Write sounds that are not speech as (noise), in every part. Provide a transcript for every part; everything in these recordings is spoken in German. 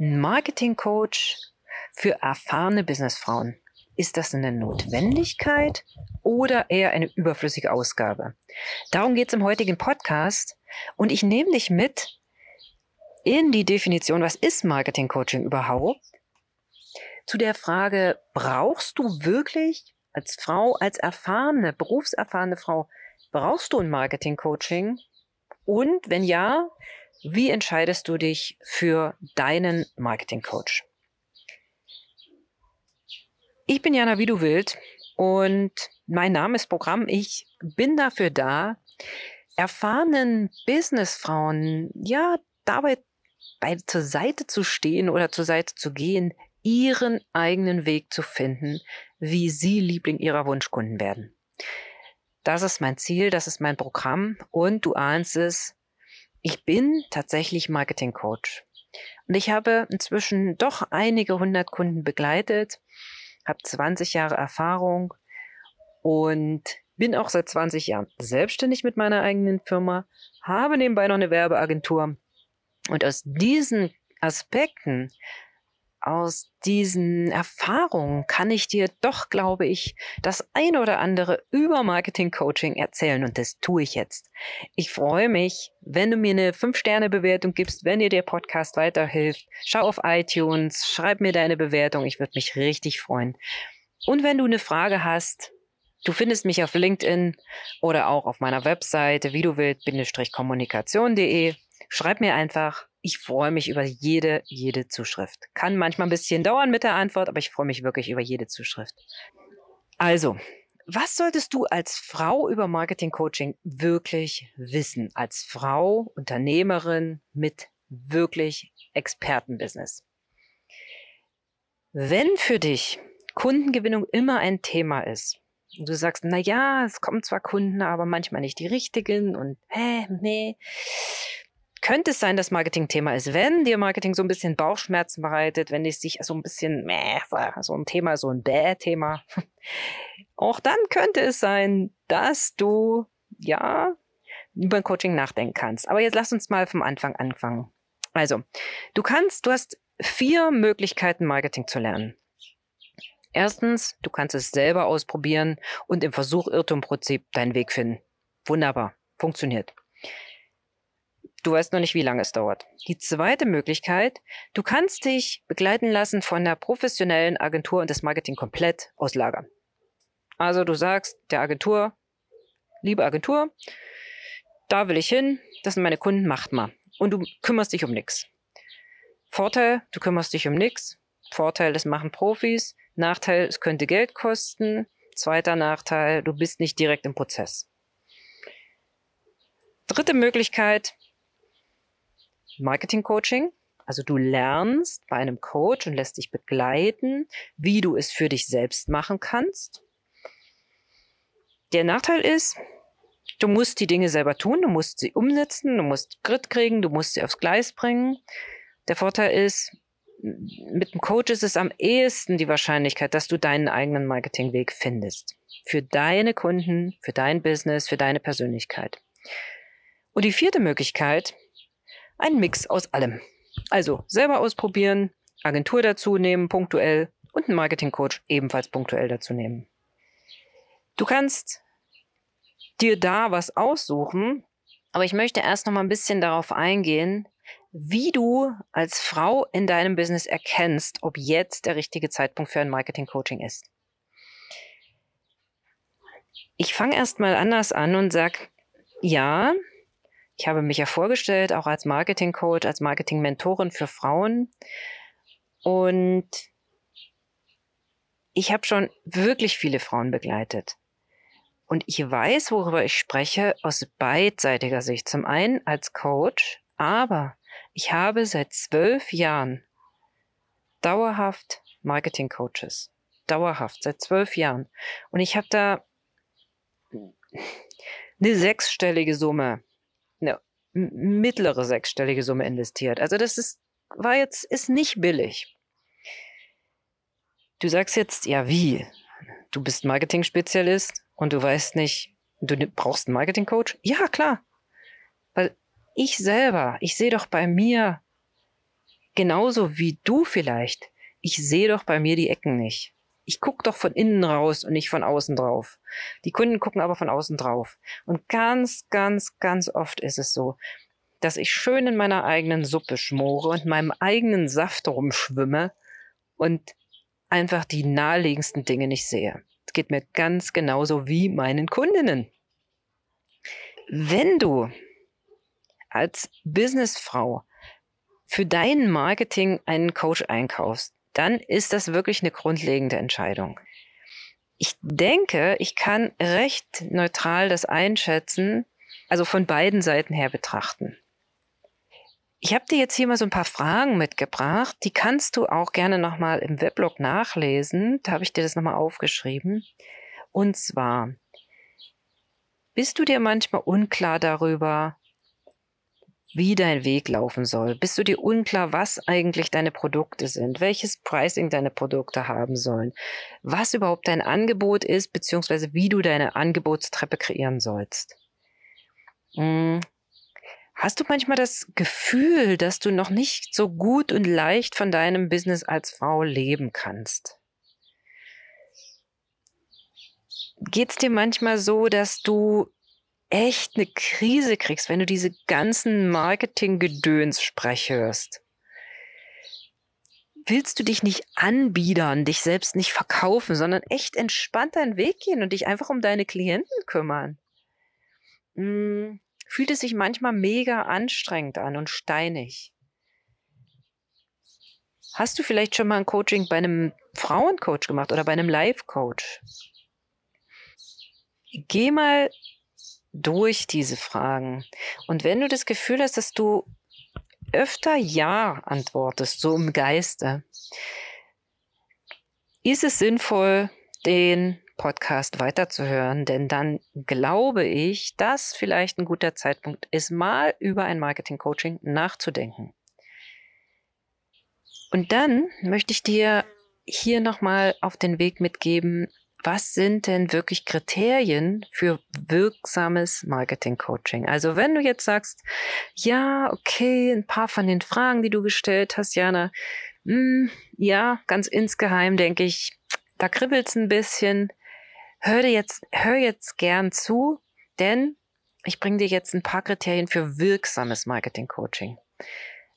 Ein Marketing-Coach für erfahrene Businessfrauen. Ist das eine Notwendigkeit oder eher eine überflüssige Ausgabe? Darum geht es im heutigen Podcast und ich nehme dich mit in die Definition, was ist Marketing Coaching überhaupt? Zu der Frage, brauchst du wirklich als Frau, als erfahrene, berufserfahrene Frau, brauchst du ein Marketing Coaching? Und wenn ja, wie entscheidest du dich für deinen Marketing Coach? Ich bin Jana Wie du willst und mein Name ist Programm. Ich bin dafür da, erfahrenen Businessfrauen ja dabei bei, zur Seite zu stehen oder zur Seite zu gehen, ihren eigenen Weg zu finden, wie sie Liebling ihrer Wunschkunden werden. Das ist mein Ziel, das ist mein Programm und du ahnst es, ich bin tatsächlich Marketing Coach. Und ich habe inzwischen doch einige hundert Kunden begleitet habe 20 Jahre Erfahrung und bin auch seit 20 Jahren selbstständig mit meiner eigenen Firma, habe nebenbei noch eine Werbeagentur. Und aus diesen Aspekten aus diesen Erfahrungen kann ich dir doch, glaube ich, das eine oder andere über Marketing Coaching erzählen und das tue ich jetzt. Ich freue mich, wenn du mir eine 5-Sterne-Bewertung gibst, wenn dir der Podcast weiterhilft. Schau auf iTunes, schreib mir deine Bewertung, ich würde mich richtig freuen. Und wenn du eine Frage hast, Du findest mich auf LinkedIn oder auch auf meiner Webseite wie du willst-kommunikation.de. Schreib mir einfach ich freue mich über jede, jede Zuschrift. Kann manchmal ein bisschen dauern mit der Antwort, aber ich freue mich wirklich über jede Zuschrift. Also, was solltest du als Frau über Marketing Coaching wirklich wissen? Als Frau, Unternehmerin mit wirklich Expertenbusiness. Wenn für dich Kundengewinnung immer ein Thema ist, und du sagst, na ja, es kommen zwar Kunden, aber manchmal nicht die richtigen und hä, nee, könnte es sein, dass Marketing Thema ist. Wenn dir Marketing so ein bisschen Bauchschmerzen bereitet, wenn es sich so ein bisschen, so ein Thema, so ein Bäh-Thema, (laughs) auch dann könnte es sein, dass du, ja, über ein Coaching nachdenken kannst. Aber jetzt lass uns mal vom Anfang anfangen. Also, du kannst, du hast vier Möglichkeiten, Marketing zu lernen. Erstens, du kannst es selber ausprobieren und im Versuch-Irrtum-Prinzip deinen Weg finden. Wunderbar, funktioniert. Du weißt noch nicht, wie lange es dauert. Die zweite Möglichkeit, du kannst dich begleiten lassen von der professionellen Agentur und das Marketing komplett auslagern. Also du sagst der Agentur, liebe Agentur, da will ich hin, das sind meine Kunden, macht mal. Und du kümmerst dich um nichts. Vorteil, du kümmerst dich um nichts. Vorteil, das machen Profis. Nachteil, es könnte Geld kosten. Zweiter Nachteil, du bist nicht direkt im Prozess. Dritte Möglichkeit, Marketing Coaching. Also du lernst bei einem Coach und lässt dich begleiten, wie du es für dich selbst machen kannst. Der Nachteil ist, du musst die Dinge selber tun, du musst sie umsetzen, du musst Grit kriegen, du musst sie aufs Gleis bringen. Der Vorteil ist, mit dem Coach ist es am ehesten die Wahrscheinlichkeit, dass du deinen eigenen Marketingweg findest. Für deine Kunden, für dein Business, für deine Persönlichkeit. Und die vierte Möglichkeit ein Mix aus allem. Also selber ausprobieren, Agentur dazu nehmen, punktuell und einen Marketingcoach ebenfalls punktuell dazu nehmen. Du kannst dir da was aussuchen, aber ich möchte erst noch mal ein bisschen darauf eingehen, wie du als Frau in deinem Business erkennst, ob jetzt der richtige Zeitpunkt für ein Marketing-Coaching ist. Ich fange erst mal anders an und sag, ja, ich habe mich ja vorgestellt, auch als Marketing-Coach, als Marketing-Mentorin für Frauen. Und ich habe schon wirklich viele Frauen begleitet. Und ich weiß, worüber ich spreche, aus beidseitiger Sicht. Zum einen als Coach, aber ich habe seit zwölf Jahren dauerhaft Marketing-Coaches. Dauerhaft, seit zwölf Jahren. Und ich habe da eine sechsstellige Summe mittlere sechsstellige Summe investiert. Also das ist, war jetzt, ist nicht billig. Du sagst jetzt, ja, wie? Du bist Marketing-Spezialist und du weißt nicht, du brauchst einen Marketing-Coach? Ja, klar. Weil ich selber, ich sehe doch bei mir genauso wie du vielleicht. Ich sehe doch bei mir die Ecken nicht. Ich gucke doch von innen raus und nicht von außen drauf. Die Kunden gucken aber von außen drauf. Und ganz, ganz, ganz oft ist es so, dass ich schön in meiner eigenen Suppe schmore und meinem eigenen Saft rumschwimme und einfach die naheliegendsten Dinge nicht sehe. Es geht mir ganz genauso wie meinen Kundinnen. Wenn du als Businessfrau für dein Marketing einen Coach einkaufst, dann ist das wirklich eine grundlegende Entscheidung. Ich denke, ich kann recht neutral das einschätzen, also von beiden Seiten her betrachten. Ich habe dir jetzt hier mal so ein paar Fragen mitgebracht. Die kannst du auch gerne nochmal im Weblog nachlesen. Da habe ich dir das nochmal aufgeschrieben. Und zwar, bist du dir manchmal unklar darüber, wie dein Weg laufen soll? Bist du dir unklar, was eigentlich deine Produkte sind, welches Pricing deine Produkte haben sollen, was überhaupt dein Angebot ist, beziehungsweise wie du deine Angebotstreppe kreieren sollst? Hm. Hast du manchmal das Gefühl, dass du noch nicht so gut und leicht von deinem Business als Frau leben kannst? Geht es dir manchmal so, dass du echt eine Krise kriegst, wenn du diese ganzen Marketing-Gedöns-Sprech hörst? Willst du dich nicht anbiedern, dich selbst nicht verkaufen, sondern echt entspannt deinen Weg gehen und dich einfach um deine Klienten kümmern? Hm fühlt es sich manchmal mega anstrengend an und steinig. Hast du vielleicht schon mal ein Coaching bei einem Frauencoach gemacht oder bei einem Life-Coach? Geh mal durch diese Fragen. Und wenn du das Gefühl hast, dass du öfter Ja antwortest, so im Geiste, ist es sinnvoll, den Podcast weiterzuhören, denn dann glaube ich, dass vielleicht ein guter Zeitpunkt ist, mal über ein Marketing-Coaching nachzudenken. Und dann möchte ich dir hier nochmal auf den Weg mitgeben, was sind denn wirklich Kriterien für wirksames Marketing-Coaching? Also wenn du jetzt sagst, ja, okay, ein paar von den Fragen, die du gestellt hast, Jana, mh, hm, ja, ganz insgeheim denke ich, da kribbelt's ein bisschen hör dir jetzt, hör jetzt gern zu, denn ich bringe dir jetzt ein paar Kriterien für wirksames Marketing-Coaching.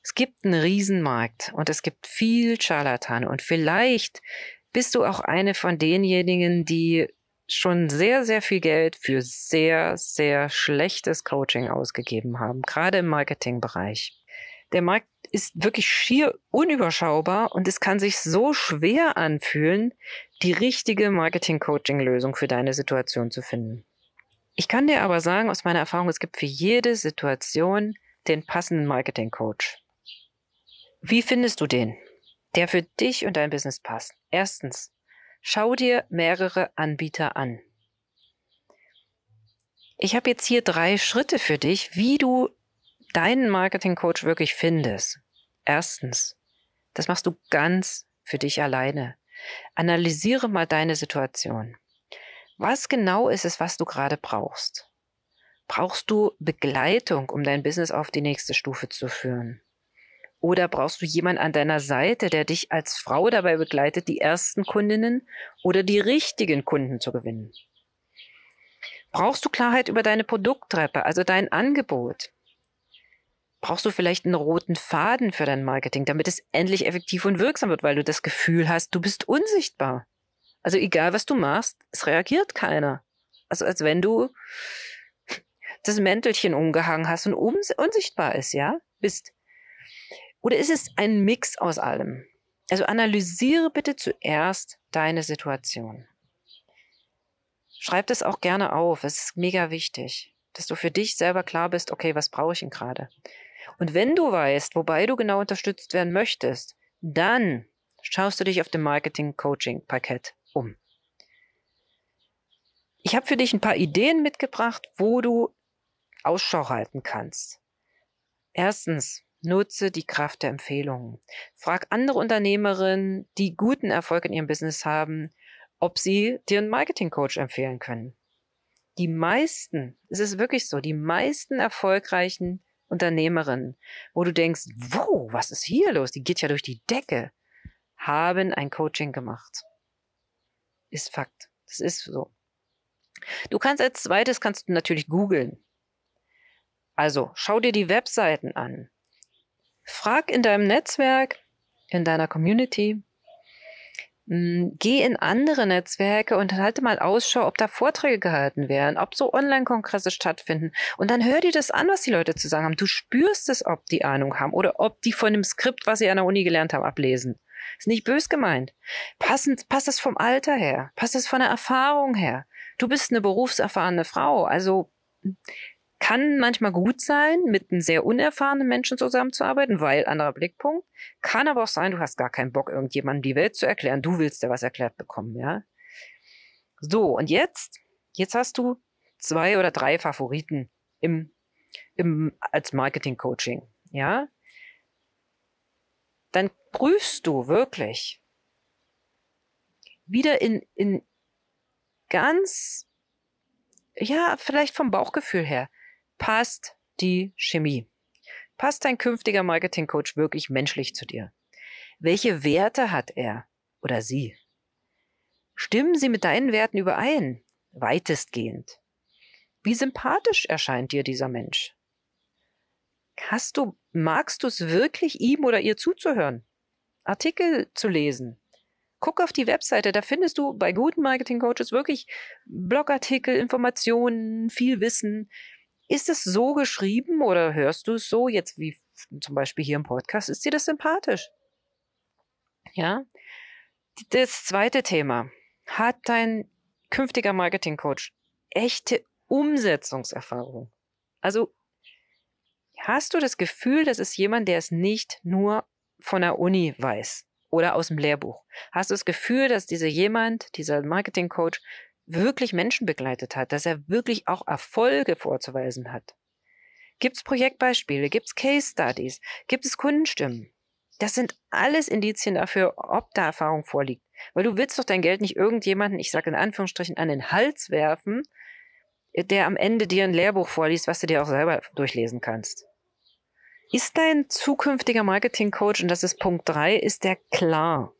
Es gibt einen Riesenmarkt und es gibt viel Scharlatane und vielleicht bist du auch eine von denjenigen, die schon sehr, sehr viel Geld für sehr, sehr schlechtes Coaching ausgegeben haben, gerade im Marketingbereich. Der Markt ist wirklich schier unüberschaubar und es kann sich so schwer anfühlen, die richtige Marketing-Coaching-Lösung für deine Situation zu finden. Ich kann dir aber sagen aus meiner Erfahrung, es gibt für jede Situation den passenden Marketing-Coach. Wie findest du den, der für dich und dein Business passt? Erstens, schau dir mehrere Anbieter an. Ich habe jetzt hier drei Schritte für dich, wie du deinen Marketing-Coach wirklich findest. Erstens, das machst du ganz für dich alleine. Analysiere mal deine Situation. Was genau ist es, was du gerade brauchst? Brauchst du Begleitung, um dein Business auf die nächste Stufe zu führen? Oder brauchst du jemanden an deiner Seite, der dich als Frau dabei begleitet, die ersten Kundinnen oder die richtigen Kunden zu gewinnen? Brauchst du Klarheit über deine Produkttreppe, also dein Angebot? brauchst du vielleicht einen roten Faden für dein Marketing, damit es endlich effektiv und wirksam wird, weil du das Gefühl hast, du bist unsichtbar. Also egal, was du machst, es reagiert keiner. Also als wenn du das Mäntelchen umgehangen hast und unsichtbar ist, ja, bist. Oder ist es ein Mix aus allem? Also analysiere bitte zuerst deine Situation. Schreib das auch gerne auf. Es ist mega wichtig, dass du für dich selber klar bist, okay, was brauche ich denn gerade? Und wenn du weißt, wobei du genau unterstützt werden möchtest, dann schaust du dich auf dem Marketing-Coaching-Parkett um. Ich habe für dich ein paar Ideen mitgebracht, wo du Ausschau halten kannst. Erstens, nutze die Kraft der Empfehlungen. Frag andere Unternehmerinnen, die guten Erfolg in ihrem Business haben, ob sie dir einen Marketing-Coach empfehlen können. Die meisten, es ist wirklich so, die meisten erfolgreichen Unternehmerinnen, wo du denkst, wow, was ist hier los? Die geht ja durch die Decke, haben ein Coaching gemacht. Ist Fakt. Das ist so. Du kannst als zweites kannst du natürlich googeln. Also schau dir die Webseiten an. Frag in deinem Netzwerk, in deiner Community, hm, geh in andere Netzwerke und halte mal Ausschau, ob da Vorträge gehalten werden, ob so Online-Kongresse stattfinden. Und dann hör dir das an, was die Leute zu sagen haben. Du spürst es, ob die Ahnung haben oder ob die von dem Skript, was sie an der Uni gelernt haben, ablesen. Ist nicht bös gemeint. Passend, passt es vom Alter her? Passt es von der Erfahrung her? Du bist eine berufserfahrene Frau, also kann manchmal gut sein, mit einem sehr unerfahrenen Menschen zusammenzuarbeiten, weil anderer Blickpunkt. Kann aber auch sein, du hast gar keinen Bock, irgendjemandem die Welt zu erklären. Du willst ja was erklärt bekommen, ja. So, und jetzt, jetzt hast du zwei oder drei Favoriten im, im, als Marketing-Coaching, ja. Dann prüfst du wirklich wieder in, in ganz, ja, vielleicht vom Bauchgefühl her, passt die Chemie? Passt dein künftiger Marketingcoach wirklich menschlich zu dir? Welche Werte hat er oder sie? Stimmen sie mit deinen Werten überein? Weitestgehend. Wie sympathisch erscheint dir dieser Mensch? Hast du, magst du es wirklich, ihm oder ihr zuzuhören? Artikel zu lesen? Guck auf die Webseite, da findest du bei guten Marketing-Coaches wirklich Blogartikel, Informationen, viel Wissen. Ist es so geschrieben oder hörst du es so, jetzt wie zum Beispiel hier im Podcast, ist dir das sympathisch? Ja. Das zweite Thema. Hat dein künftiger Marketing-Coach echte Umsetzungserfahrung? Also hast du das Gefühl, das ist jemand, der es nicht nur von der Uni weiß oder aus dem Lehrbuch? Hast du das Gefühl, dass dieser jemand, dieser Marketing-Coach, wirklich Menschen begleitet hat, dass er wirklich auch Erfolge vorzuweisen hat. Gibt es Projektbeispiele, gibt es Case Studies, gibt es Kundenstimmen? Das sind alles Indizien dafür, ob da Erfahrung vorliegt. Weil du willst doch dein Geld nicht irgendjemanden, ich sage in Anführungsstrichen, an den Hals werfen, der am Ende dir ein Lehrbuch vorliest, was du dir auch selber durchlesen kannst. Ist dein zukünftiger Marketing-Coach, und das ist Punkt drei, ist der klar?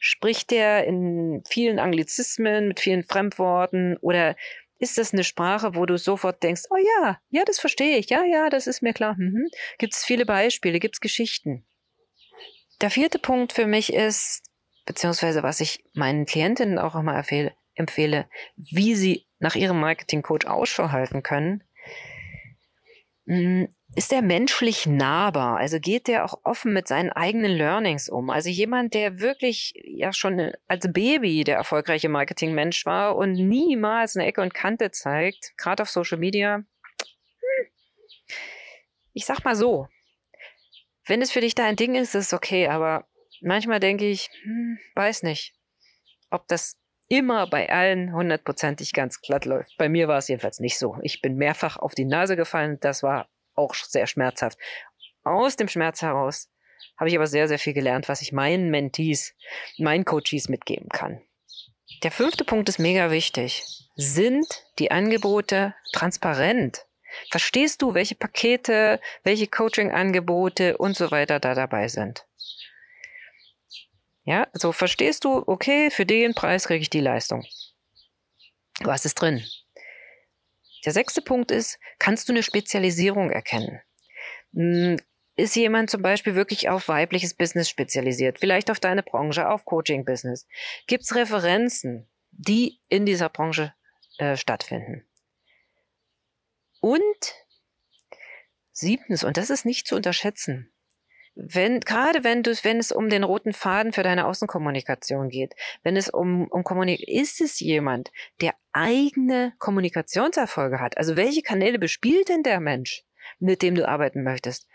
Spricht der in vielen Anglizismen, mit vielen Fremdworten oder ist das eine Sprache, wo du sofort denkst, oh ja, ja, das verstehe ich, ja, ja, das ist mir klar. Mhm. Gibt es viele Beispiele, gibt es Geschichten. Der vierte Punkt für mich ist, beziehungsweise was ich meinen Klientinnen auch immer empfehle, empfehle wie sie nach ihrem Marketing-Coach Ausschau halten können, hm, ist er menschlich nahbar? Also geht der auch offen mit seinen eigenen Learnings um? Also jemand, der wirklich ja schon als Baby der erfolgreiche Marketingmensch war und niemals eine Ecke und Kante zeigt, gerade auf Social Media. Hm. Ich sag mal so, wenn es für dich da ein Ding ist, ist es okay, aber manchmal denke ich, hm, weiß nicht, ob das immer bei allen hundertprozentig ganz glatt läuft. Bei mir war es jedenfalls nicht so. Ich bin mehrfach auf die Nase gefallen. Das war auch sehr schmerzhaft. Aus dem Schmerz heraus habe ich aber sehr, sehr viel gelernt, was ich meinen Mentees, meinen Coaches mitgeben kann. Der fünfte Punkt ist mega wichtig. Sind die Angebote transparent? Verstehst du, welche Pakete, welche Coaching-Angebote und so weiter da dabei sind? Ja, also verstehst du, okay, für den Preis kriege ich die Leistung. Was ist drin? Der sechste Punkt ist, kannst du eine Spezialisierung erkennen? Hm, ist jemand zum Beispiel wirklich auf weibliches Business spezialisiert? Vielleicht auf deine Branche, auf Coaching-Business? Gibt es Referenzen, die in dieser Branche äh, stattfinden? Und siebtens, und das ist nicht zu unterschätzen, wenn, gerade wenn du, wenn es um den roten Faden für deine Außenkommunikation geht, wenn es um, um Kommunikation, ist es jemand, der eigene Kommunikationserfolge hat? Also welche Kanäle bespielt denn der Mensch, mit dem du arbeiten möchtest?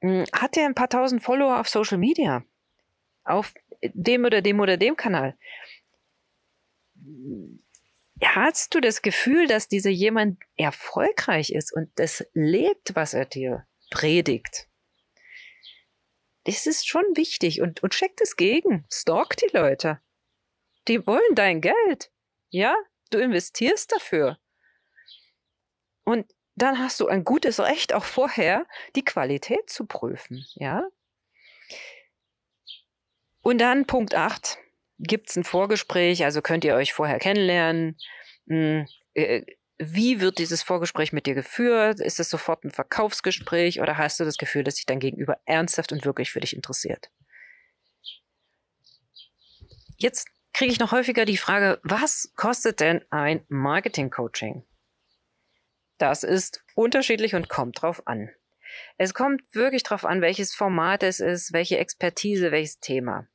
Hm, hat er ein paar tausend Follower auf Social Media? Auf dem oder dem oder dem Kanal? Hast du das Gefühl, dass dieser jemand erfolgreich ist und das lebt, was er dir predigt? Das ist schon wichtig und, und checkt es gegen. Stalk die Leute. Die wollen dein Geld. Ja, du investierst dafür. Und dann hast du ein gutes Recht, auch vorher die Qualität zu prüfen, ja. Und dann Punkt 8, gibt es ein Vorgespräch, also könnt ihr euch vorher kennenlernen. Hm, äh, wie wird dieses Vorgespräch mit dir geführt? Ist es sofort ein Verkaufsgespräch oder hast du das Gefühl, dass sich dein Gegenüber ernsthaft und wirklich für dich interessiert? Jetzt kriege ich noch häufiger die Frage, was kostet denn ein Marketing-Coaching? Das ist unterschiedlich und kommt drauf an. Es kommt wirklich drauf an, welches Format es ist, welche Expertise, welches Thema.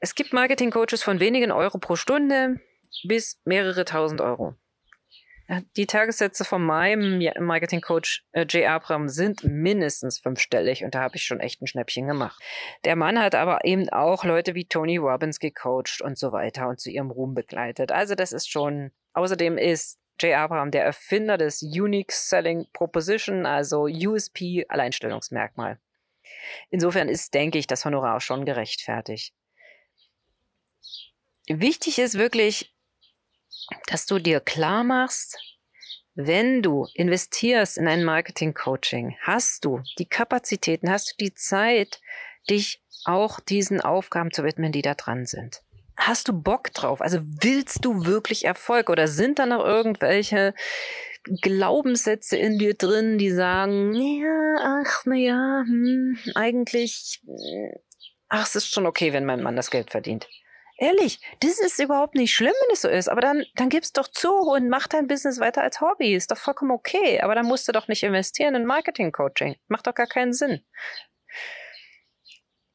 Es gibt Marketing-Coaches von wenigen Euro pro Stunde bis mehrere tausend Euro. Die Tagessätze von meinem Marketing-Coach äh, Jay Abram sind mindestens fünfstellig und da habe ich schon echt ein Schnäppchen gemacht. Der Mann hat aber eben auch Leute wie Tony Robbins gecoacht und so weiter und zu ihrem Ruhm begleitet. Also das ist schon, außerdem ist Jay Abraham der Erfinder des Unique Selling Proposition, also USP Alleinstellungsmerkmal. Insofern ist, denke ich, das Honorar schon gerechtfertigt. Wichtig ist wirklich, dass du dir klar machst, wenn du investierst in ein Marketing-Coaching, hast du die Kapazitäten, hast du die Zeit, dich auch diesen Aufgaben zu widmen, die da dran sind hast du Bock drauf? Also willst du wirklich Erfolg oder sind da noch irgendwelche Glaubenssätze in dir drin, die sagen, ja, ach, na ja, hm, eigentlich, ach, es ist schon okay, wenn mein Mann das Geld verdient. Ehrlich, das ist überhaupt nicht schlimm, wenn es so ist. Aber dann, dann gib's doch zu und mach dein Business weiter als Hobby. Ist doch vollkommen okay. Aber dann musst du doch nicht investieren in Marketing-Coaching. Macht doch gar keinen Sinn.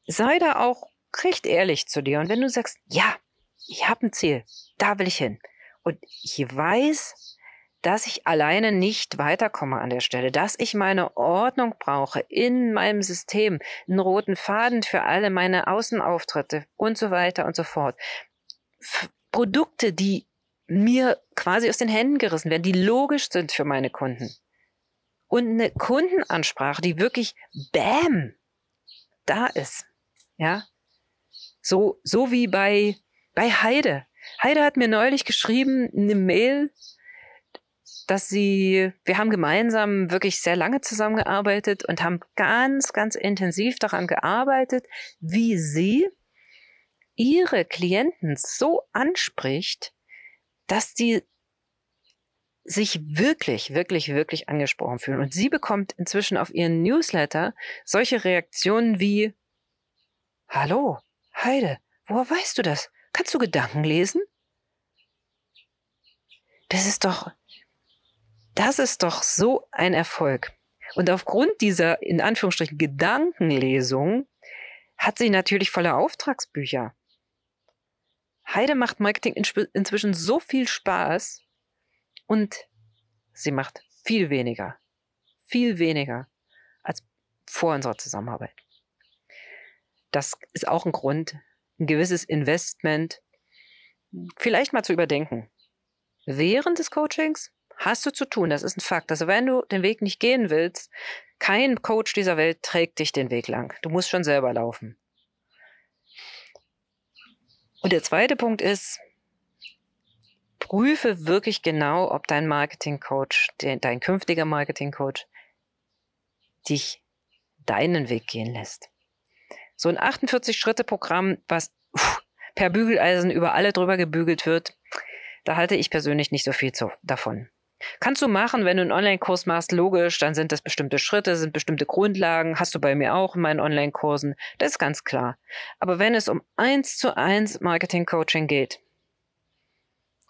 Sei da auch recht ehrlich zu dir. Und wenn du sagst, ja, ich habe ein Ziel, da will ich hin. Und ich weiß, dass ich alleine nicht weiterkomme an der Stelle, dass ich meine Ordnung brauche in meinem System, einen roten Faden für alle meine Außenauftritte und so weiter und so fort. F Produkte, die mir quasi aus den Händen gerissen werden, die logisch sind für meine Kunden. Und eine Kundenansprache, die wirklich Bäm da ist. Ja, so, so wie bei, bei Heide. Heide hat mir neulich geschrieben, eine Mail, dass sie, wir haben gemeinsam wirklich sehr lange zusammengearbeitet und haben ganz, ganz intensiv daran gearbeitet, wie sie ihre Klienten so anspricht, dass die sich wirklich, wirklich, wirklich angesprochen fühlen. Und sie bekommt inzwischen auf ihren Newsletter solche Reaktionen wie, Hallo, Heide, woher weißt du das? Kannst du Gedanken lesen? Das ist doch, das ist doch so ein Erfolg. Und aufgrund dieser, in Anführungsstrichen, Gedankenlesung hat sie natürlich volle Auftragsbücher. Heide macht Marketing inzwischen so viel Spaß und sie macht viel weniger, viel weniger als vor unserer Zusammenarbeit das ist auch ein Grund, ein gewisses Investment vielleicht mal zu überdenken. Während des Coachings hast du zu tun, das ist ein Fakt. Also wenn du den Weg nicht gehen willst, kein Coach dieser Welt trägt dich den Weg lang. Du musst schon selber laufen. Und der zweite Punkt ist, prüfe wirklich genau, ob dein Marketing-Coach, dein künftiger Marketing-Coach, dich deinen Weg gehen lässt. So ein 48-Schritte-Programm, was per Bügeleisen über alle drüber gebügelt wird, da halte ich persönlich nicht so viel davon. Kannst du machen, wenn du einen Online-Kurs machst, logisch, dann sind das bestimmte Schritte, sind bestimmte Grundlagen, hast du bei mir auch in meinen Online-Kursen, das ist ganz klar. Aber wenn es um eins zu eins Marketing-Coaching geht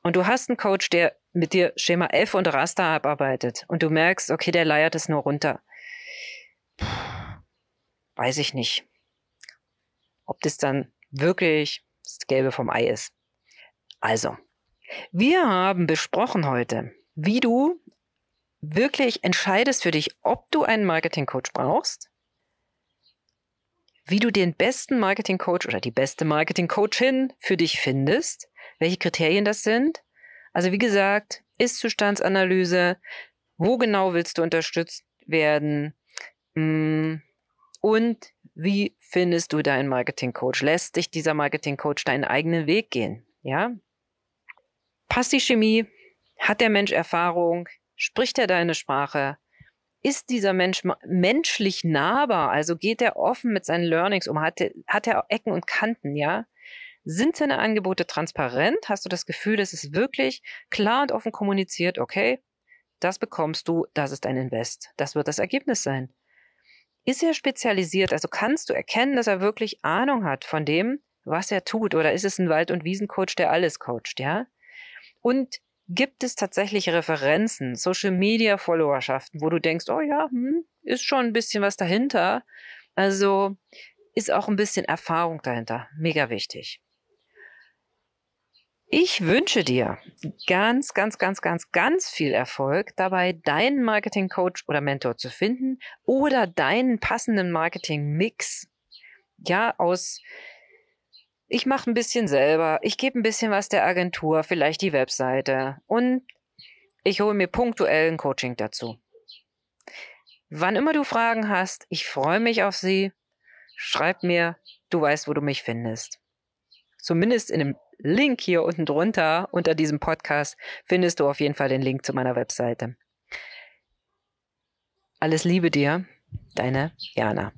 und du hast einen Coach, der mit dir Schema F und Raster abarbeitet und du merkst, okay, der leiert es nur runter, weiß ich nicht ob das dann wirklich das Gelbe vom Ei ist. Also, wir haben besprochen heute, wie du wirklich entscheidest für dich, ob du einen Marketing-Coach brauchst, wie du den besten Marketing-Coach oder die beste Marketing-Coachin für dich findest, welche Kriterien das sind. Also wie gesagt, Ist-Zustandsanalyse, wo genau willst du unterstützt werden mm, und wie findest du deinen Marketing-Coach? Lässt dich dieser Marketing-Coach deinen eigenen Weg gehen? Ja? Passt die Chemie? Hat der Mensch Erfahrung? Spricht er deine Sprache? Ist dieser Mensch menschlich nahbar? Also geht er offen mit seinen Learnings um? Hat er, hat er Ecken und Kanten, ja? Sind seine Angebote transparent? Hast du das Gefühl, dass es wirklich klar und offen kommuniziert? Okay, das bekommst du, das ist ein Invest. Das wird das Ergebnis sein. Ist er spezialisiert? Also kannst du erkennen, dass er wirklich Ahnung hat von dem, was er tut? Oder ist es ein Wald- und Wiesencoach, der alles coacht, ja? Und gibt es tatsächlich Referenzen, Social Media Followerschaften, wo du denkst, oh ja, hm, ist schon ein bisschen was dahinter. Also ist auch ein bisschen Erfahrung dahinter. Mega wichtig. Ich wünsche dir ganz, ganz, ganz, ganz, ganz viel Erfolg dabei, deinen Marketing-Coach oder Mentor zu finden oder deinen passenden Marketing-Mix. Ja, aus ich mache ein bisschen selber, ich gebe ein bisschen was der Agentur, vielleicht die Webseite und ich hole mir punktuell ein Coaching dazu. Wann immer du Fragen hast, ich freue mich auf sie. Schreib mir, du weißt, wo du mich findest. Zumindest in dem Link hier unten drunter unter diesem Podcast findest du auf jeden Fall den Link zu meiner Webseite. Alles Liebe dir, deine Jana.